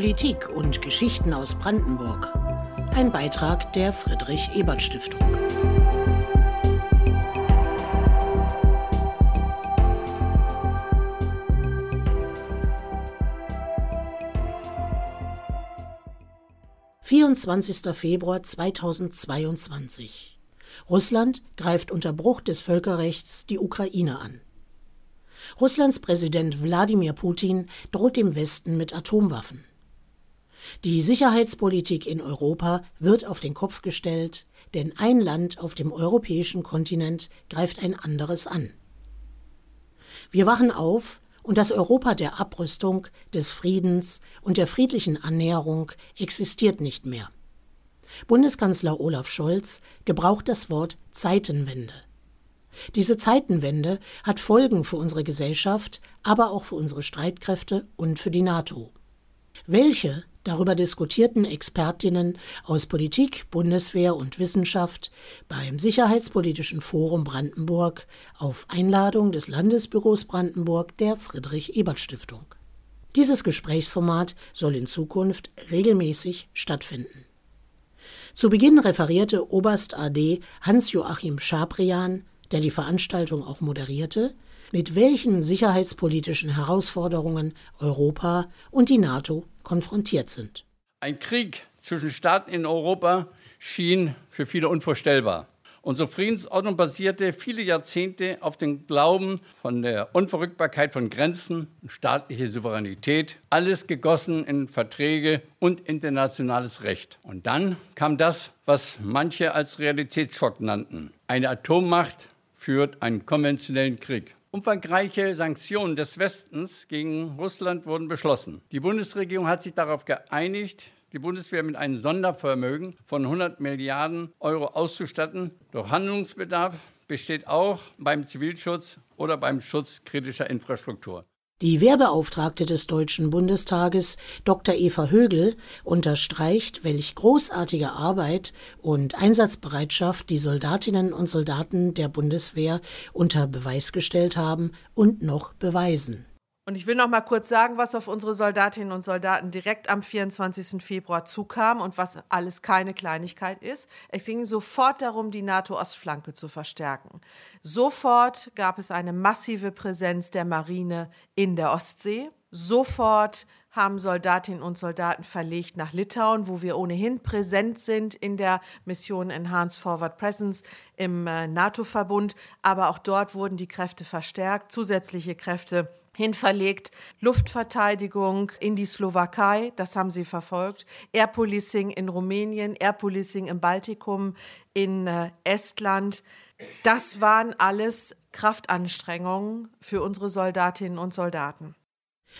Politik und Geschichten aus Brandenburg. Ein Beitrag der Friedrich Ebert Stiftung. Vierundzwanzigster Februar 2022. Russland greift unter Bruch des Völkerrechts die Ukraine an. Russlands Präsident Wladimir Putin droht dem Westen mit Atomwaffen. Die Sicherheitspolitik in Europa wird auf den Kopf gestellt, denn ein Land auf dem europäischen Kontinent greift ein anderes an. Wir wachen auf, und das Europa der Abrüstung, des Friedens und der friedlichen Annäherung existiert nicht mehr. Bundeskanzler Olaf Scholz gebraucht das Wort Zeitenwende. Diese Zeitenwende hat Folgen für unsere Gesellschaft, aber auch für unsere Streitkräfte und für die NATO. Welche darüber diskutierten Expertinnen aus Politik, Bundeswehr und Wissenschaft beim Sicherheitspolitischen Forum Brandenburg auf Einladung des Landesbüros Brandenburg der Friedrich Ebert Stiftung. Dieses Gesprächsformat soll in Zukunft regelmäßig stattfinden. Zu Beginn referierte Oberst AD Hans-Joachim Schaprian, der die Veranstaltung auch moderierte, mit welchen sicherheitspolitischen Herausforderungen Europa und die NATO konfrontiert sind. Ein Krieg zwischen Staaten in Europa schien für viele unvorstellbar. Unsere Friedensordnung basierte viele Jahrzehnte auf dem Glauben von der Unverrückbarkeit von Grenzen und staatliche Souveränität, alles gegossen in Verträge und internationales Recht. Und dann kam das, was manche als Realitätsschock nannten. Eine Atommacht führt einen konventionellen Krieg. Umfangreiche Sanktionen des Westens gegen Russland wurden beschlossen. Die Bundesregierung hat sich darauf geeinigt, die Bundeswehr mit einem Sondervermögen von 100 Milliarden Euro auszustatten. Doch Handlungsbedarf besteht auch beim Zivilschutz oder beim Schutz kritischer Infrastruktur. Die Wehrbeauftragte des Deutschen Bundestages, Dr. Eva Högel, unterstreicht, welch großartige Arbeit und Einsatzbereitschaft die Soldatinnen und Soldaten der Bundeswehr unter Beweis gestellt haben und noch beweisen. Und ich will noch mal kurz sagen, was auf unsere Soldatinnen und Soldaten direkt am 24. Februar zukam und was alles keine Kleinigkeit ist. Es ging sofort darum, die NATO-Ostflanke zu verstärken. Sofort gab es eine massive Präsenz der Marine in der Ostsee. Sofort haben Soldatinnen und Soldaten verlegt nach Litauen, wo wir ohnehin präsent sind in der Mission Enhanced Forward Presence im äh, NATO-Verbund. Aber auch dort wurden die Kräfte verstärkt, zusätzliche Kräfte hinverlegt, Luftverteidigung in die Slowakei, das haben sie verfolgt, Air Policing in Rumänien, Air Policing im Baltikum, in äh, Estland. Das waren alles Kraftanstrengungen für unsere Soldatinnen und Soldaten.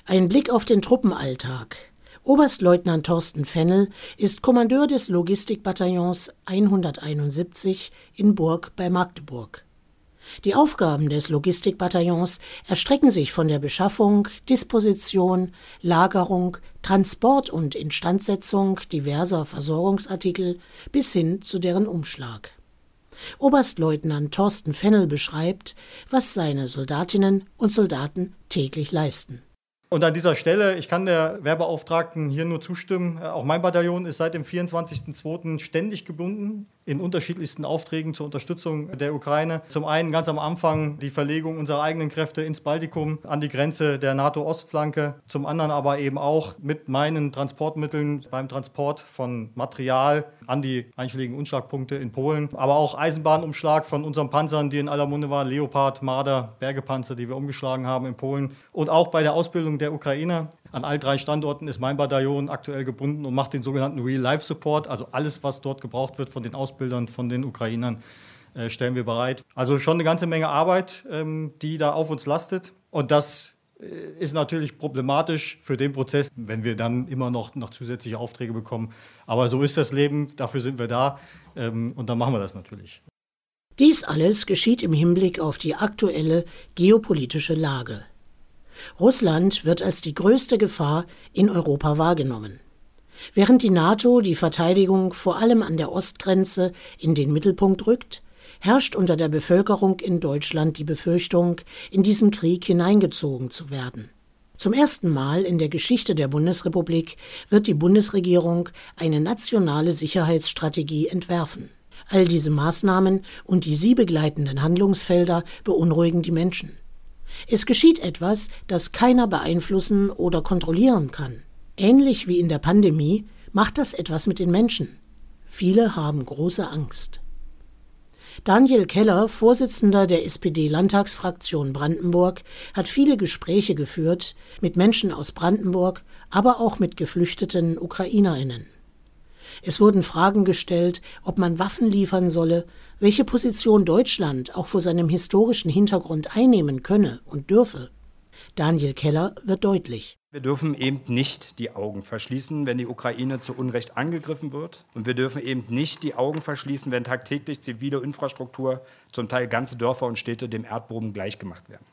Ein Blick auf den Truppenalltag. Oberstleutnant Thorsten Fennel ist Kommandeur des Logistikbataillons 171 in Burg bei Magdeburg. Die Aufgaben des Logistikbataillons erstrecken sich von der Beschaffung, Disposition, Lagerung, Transport und Instandsetzung diverser Versorgungsartikel bis hin zu deren Umschlag. Oberstleutnant Thorsten Fennel beschreibt, was seine Soldatinnen und Soldaten täglich leisten. Und an dieser Stelle, ich kann der Werbeauftragten hier nur zustimmen, auch mein Bataillon ist seit dem 24.02. ständig gebunden in unterschiedlichsten Aufträgen zur Unterstützung der Ukraine. Zum einen ganz am Anfang die Verlegung unserer eigenen Kräfte ins Baltikum an die Grenze der NATO-Ostflanke. Zum anderen aber eben auch mit meinen Transportmitteln beim Transport von Material an die einschlägigen Unschlagpunkte in Polen. Aber auch Eisenbahnumschlag von unseren Panzern, die in aller Munde waren. Leopard, Marder, Bergepanzer, die wir umgeschlagen haben in Polen. Und auch bei der Ausbildung der Ukrainer. An all drei Standorten ist mein Bataillon aktuell gebunden und macht den sogenannten Real-Life-Support, also alles, was dort gebraucht wird von den Ausbildern, von den Ukrainern, äh, stellen wir bereit. Also schon eine ganze Menge Arbeit, ähm, die da auf uns lastet. Und das äh, ist natürlich problematisch für den Prozess, wenn wir dann immer noch, noch zusätzliche Aufträge bekommen. Aber so ist das Leben, dafür sind wir da ähm, und dann machen wir das natürlich. Dies alles geschieht im Hinblick auf die aktuelle geopolitische Lage. Russland wird als die größte Gefahr in Europa wahrgenommen. Während die NATO die Verteidigung vor allem an der Ostgrenze in den Mittelpunkt rückt, herrscht unter der Bevölkerung in Deutschland die Befürchtung, in diesen Krieg hineingezogen zu werden. Zum ersten Mal in der Geschichte der Bundesrepublik wird die Bundesregierung eine nationale Sicherheitsstrategie entwerfen. All diese Maßnahmen und die sie begleitenden Handlungsfelder beunruhigen die Menschen. Es geschieht etwas, das keiner beeinflussen oder kontrollieren kann. Ähnlich wie in der Pandemie macht das etwas mit den Menschen. Viele haben große Angst. Daniel Keller, Vorsitzender der SPD-Landtagsfraktion Brandenburg, hat viele Gespräche geführt mit Menschen aus Brandenburg, aber auch mit geflüchteten Ukrainerinnen. Es wurden Fragen gestellt, ob man Waffen liefern solle, welche Position Deutschland auch vor seinem historischen Hintergrund einnehmen könne und dürfe. Daniel Keller wird deutlich. Wir dürfen eben nicht die Augen verschließen, wenn die Ukraine zu Unrecht angegriffen wird. Und wir dürfen eben nicht die Augen verschließen, wenn tagtäglich zivile Infrastruktur, zum Teil ganze Dörfer und Städte dem Erdboden gleichgemacht werden.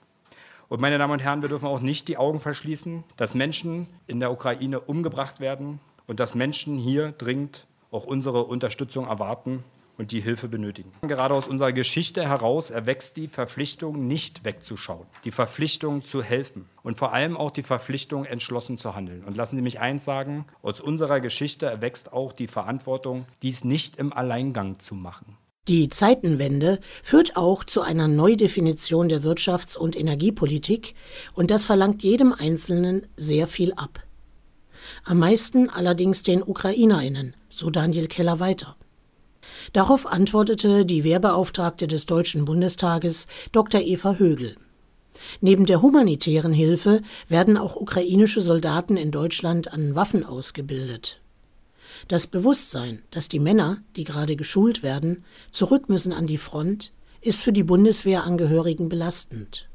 Und meine Damen und Herren, wir dürfen auch nicht die Augen verschließen, dass Menschen in der Ukraine umgebracht werden und dass Menschen hier dringend auch unsere Unterstützung erwarten und die Hilfe benötigen. Gerade aus unserer Geschichte heraus erwächst die Verpflichtung, nicht wegzuschauen, die Verpflichtung zu helfen und vor allem auch die Verpflichtung, entschlossen zu handeln. Und lassen Sie mich eins sagen, aus unserer Geschichte erwächst auch die Verantwortung, dies nicht im Alleingang zu machen. Die Zeitenwende führt auch zu einer Neudefinition der Wirtschafts- und Energiepolitik, und das verlangt jedem Einzelnen sehr viel ab. Am meisten allerdings den Ukrainerinnen, so Daniel Keller weiter. Darauf antwortete die Wehrbeauftragte des Deutschen Bundestages Dr. Eva Högel. Neben der humanitären Hilfe werden auch ukrainische Soldaten in Deutschland an Waffen ausgebildet. Das Bewusstsein, dass die Männer, die gerade geschult werden, zurück müssen an die Front, ist für die Bundeswehrangehörigen belastend.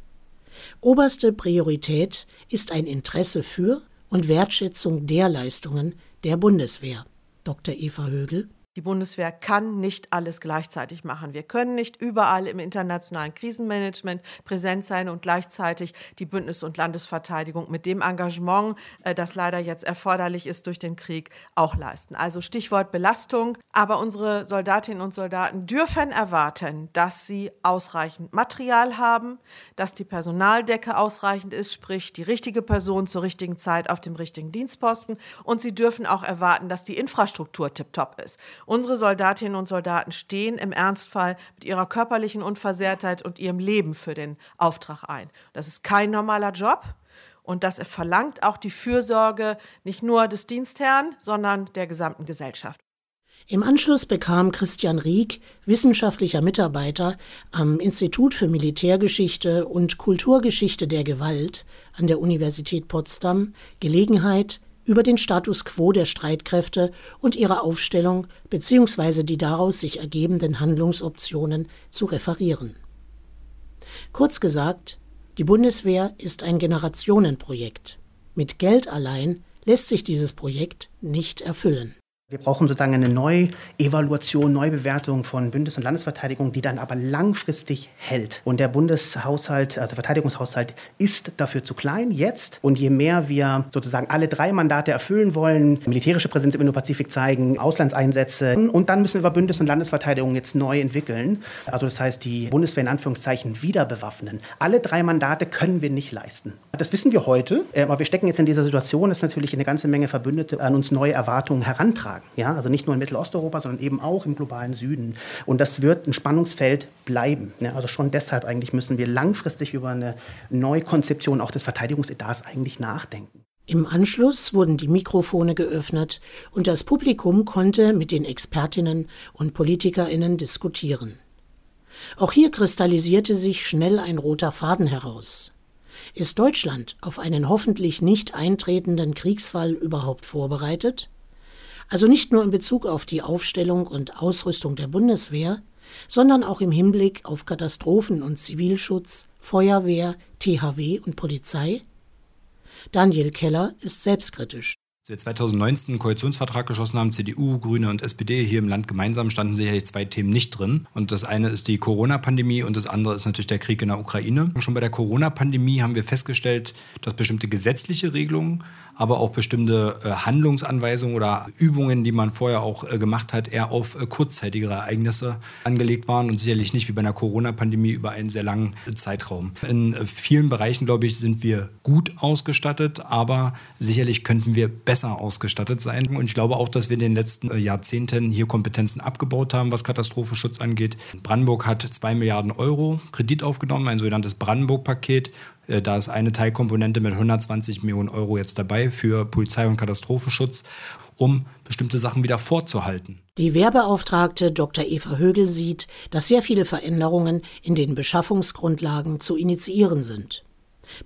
Oberste Priorität ist ein Interesse für und Wertschätzung der Leistungen der Bundeswehr. Dr. Eva Högel die Bundeswehr kann nicht alles gleichzeitig machen. Wir können nicht überall im internationalen Krisenmanagement präsent sein und gleichzeitig die Bündnis- und Landesverteidigung mit dem Engagement, äh, das leider jetzt erforderlich ist durch den Krieg, auch leisten. Also Stichwort Belastung. Aber unsere Soldatinnen und Soldaten dürfen erwarten, dass sie ausreichend Material haben, dass die Personaldecke ausreichend ist, sprich die richtige Person zur richtigen Zeit auf dem richtigen Dienstposten. Und sie dürfen auch erwarten, dass die Infrastruktur tiptop ist. Unsere Soldatinnen und Soldaten stehen im Ernstfall mit ihrer körperlichen Unversehrtheit und ihrem Leben für den Auftrag ein. Das ist kein normaler Job. Und das verlangt auch die Fürsorge nicht nur des Dienstherrn, sondern der gesamten Gesellschaft. Im Anschluss bekam Christian Rieck, wissenschaftlicher Mitarbeiter am Institut für Militärgeschichte und Kulturgeschichte der Gewalt an der Universität Potsdam, Gelegenheit, über den Status quo der Streitkräfte und ihre Aufstellung bzw. die daraus sich ergebenden Handlungsoptionen zu referieren. Kurz gesagt, die Bundeswehr ist ein Generationenprojekt. Mit Geld allein lässt sich dieses Projekt nicht erfüllen. Wir brauchen sozusagen eine Neuevaluation, Neubewertung von Bündnis- und Landesverteidigung, die dann aber langfristig hält. Und der Bundeshaushalt, also Verteidigungshaushalt, ist dafür zu klein jetzt. Und je mehr wir sozusagen alle drei Mandate erfüllen wollen, militärische Präsenz im Indo-Pazifik zeigen, Auslandseinsätze, und dann müssen wir Bündnis- und Landesverteidigung jetzt neu entwickeln. Also das heißt, die Bundeswehr in Anführungszeichen wieder bewaffnen. Alle drei Mandate können wir nicht leisten. Das wissen wir heute, äh, aber wir stecken jetzt in dieser Situation, dass natürlich eine ganze Menge Verbündete an uns neue Erwartungen herantragen Ja, also nicht nur in Mittelosteuropa, sondern eben auch im globalen Süden. Und das wird ein Spannungsfeld bleiben. Ja, also schon deshalb eigentlich müssen wir langfristig über eine Neukonzeption auch des Verteidigungsetats eigentlich nachdenken. Im Anschluss wurden die Mikrofone geöffnet und das Publikum konnte mit den Expertinnen und Politikerinnen diskutieren. Auch hier kristallisierte sich schnell ein roter Faden heraus. Ist Deutschland auf einen hoffentlich nicht eintretenden Kriegsfall überhaupt vorbereitet? Also nicht nur in Bezug auf die Aufstellung und Ausrüstung der Bundeswehr, sondern auch im Hinblick auf Katastrophen- und Zivilschutz, Feuerwehr, THW und Polizei? Daniel Keller ist selbstkritisch. Als wir 2019 einen Koalitionsvertrag geschlossen haben, CDU, Grüne und SPD hier im Land gemeinsam, standen sicherlich zwei Themen nicht drin. Und das eine ist die Corona-Pandemie und das andere ist natürlich der Krieg in der Ukraine. Schon bei der Corona-Pandemie haben wir festgestellt, dass bestimmte gesetzliche Regelungen, aber auch bestimmte äh, Handlungsanweisungen oder Übungen, die man vorher auch äh, gemacht hat, eher auf äh, kurzzeitigere Ereignisse angelegt waren und sicherlich nicht wie bei einer Corona-Pandemie über einen sehr langen Zeitraum. In vielen Bereichen, glaube ich, sind wir gut ausgestattet, aber sicherlich könnten wir besser besser ausgestattet sein. Und ich glaube auch, dass wir in den letzten äh, Jahrzehnten hier Kompetenzen abgebaut haben, was Katastrophenschutz angeht. Brandenburg hat zwei Milliarden Euro Kredit aufgenommen, ein sogenanntes Brandenburg-Paket. Äh, da ist eine Teilkomponente mit 120 Millionen Euro jetzt dabei für Polizei und Katastrophenschutz, um bestimmte Sachen wieder vorzuhalten. Die Wehrbeauftragte Dr. Eva Högel sieht, dass sehr viele Veränderungen in den Beschaffungsgrundlagen zu initiieren sind.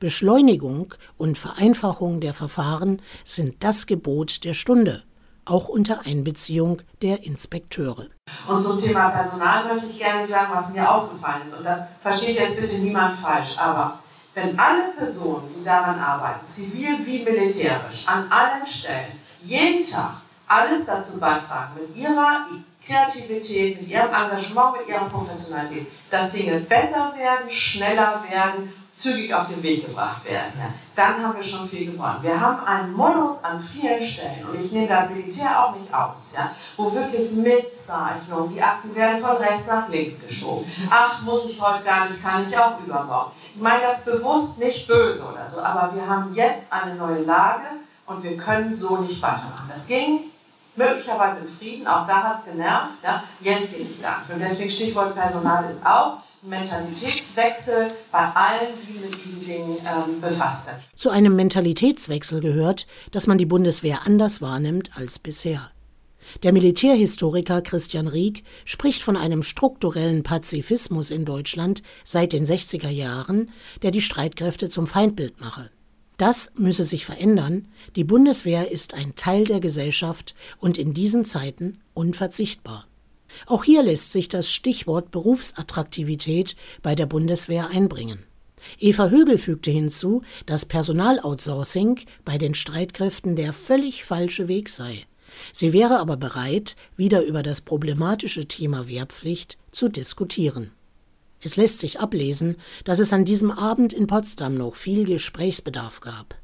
Beschleunigung und Vereinfachung der Verfahren sind das Gebot der Stunde, auch unter Einbeziehung der Inspekteure. Und zum Thema Personal möchte ich gerne sagen, was mir aufgefallen ist. Und das versteht jetzt bitte niemand falsch. Aber wenn alle Personen, die daran arbeiten, zivil wie militärisch, an allen Stellen, jeden Tag alles dazu beitragen, mit ihrer Kreativität, mit ihrem Engagement, mit ihrer Professionalität, dass Dinge besser werden, schneller werden zügig auf den Weg gebracht werden. Ja. Dann haben wir schon viel gewonnen. Wir haben einen Modus an vielen Stellen, und ich nehme das Militär auch nicht aus, ja, wo wirklich mit Zeichnung, die Akten werden von rechts nach links geschoben. Ach, muss ich heute gar nicht, kann ich auch überbauen. Ich meine das bewusst nicht böse oder so, aber wir haben jetzt eine neue Lage und wir können so nicht weitermachen. Das ging möglicherweise im Frieden, auch da hat es genervt, ja. jetzt geht es gar nicht. Und deswegen Stichwort Personal ist auch, Mentalitätswechsel bei allen, die mit diesen Dingen ähm, befasst sind. Zu einem Mentalitätswechsel gehört, dass man die Bundeswehr anders wahrnimmt als bisher. Der Militärhistoriker Christian Rieck spricht von einem strukturellen Pazifismus in Deutschland seit den 60er Jahren, der die Streitkräfte zum Feindbild mache. Das müsse sich verändern, die Bundeswehr ist ein Teil der Gesellschaft und in diesen Zeiten unverzichtbar. Auch hier lässt sich das Stichwort Berufsattraktivität bei der Bundeswehr einbringen. Eva Högel fügte hinzu, dass Personaloutsourcing bei den Streitkräften der völlig falsche Weg sei. Sie wäre aber bereit, wieder über das problematische Thema Wehrpflicht zu diskutieren. Es lässt sich ablesen, dass es an diesem Abend in Potsdam noch viel Gesprächsbedarf gab.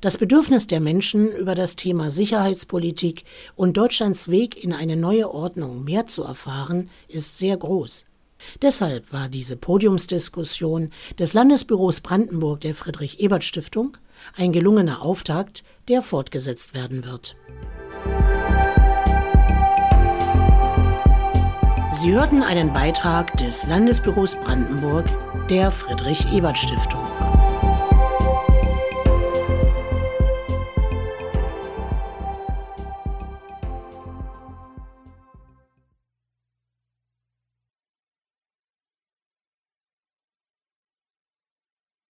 Das Bedürfnis der Menschen, über das Thema Sicherheitspolitik und Deutschlands Weg in eine neue Ordnung mehr zu erfahren, ist sehr groß. Deshalb war diese Podiumsdiskussion des Landesbüros Brandenburg der Friedrich Ebert Stiftung ein gelungener Auftakt, der fortgesetzt werden wird. Sie hörten einen Beitrag des Landesbüros Brandenburg der Friedrich Ebert Stiftung.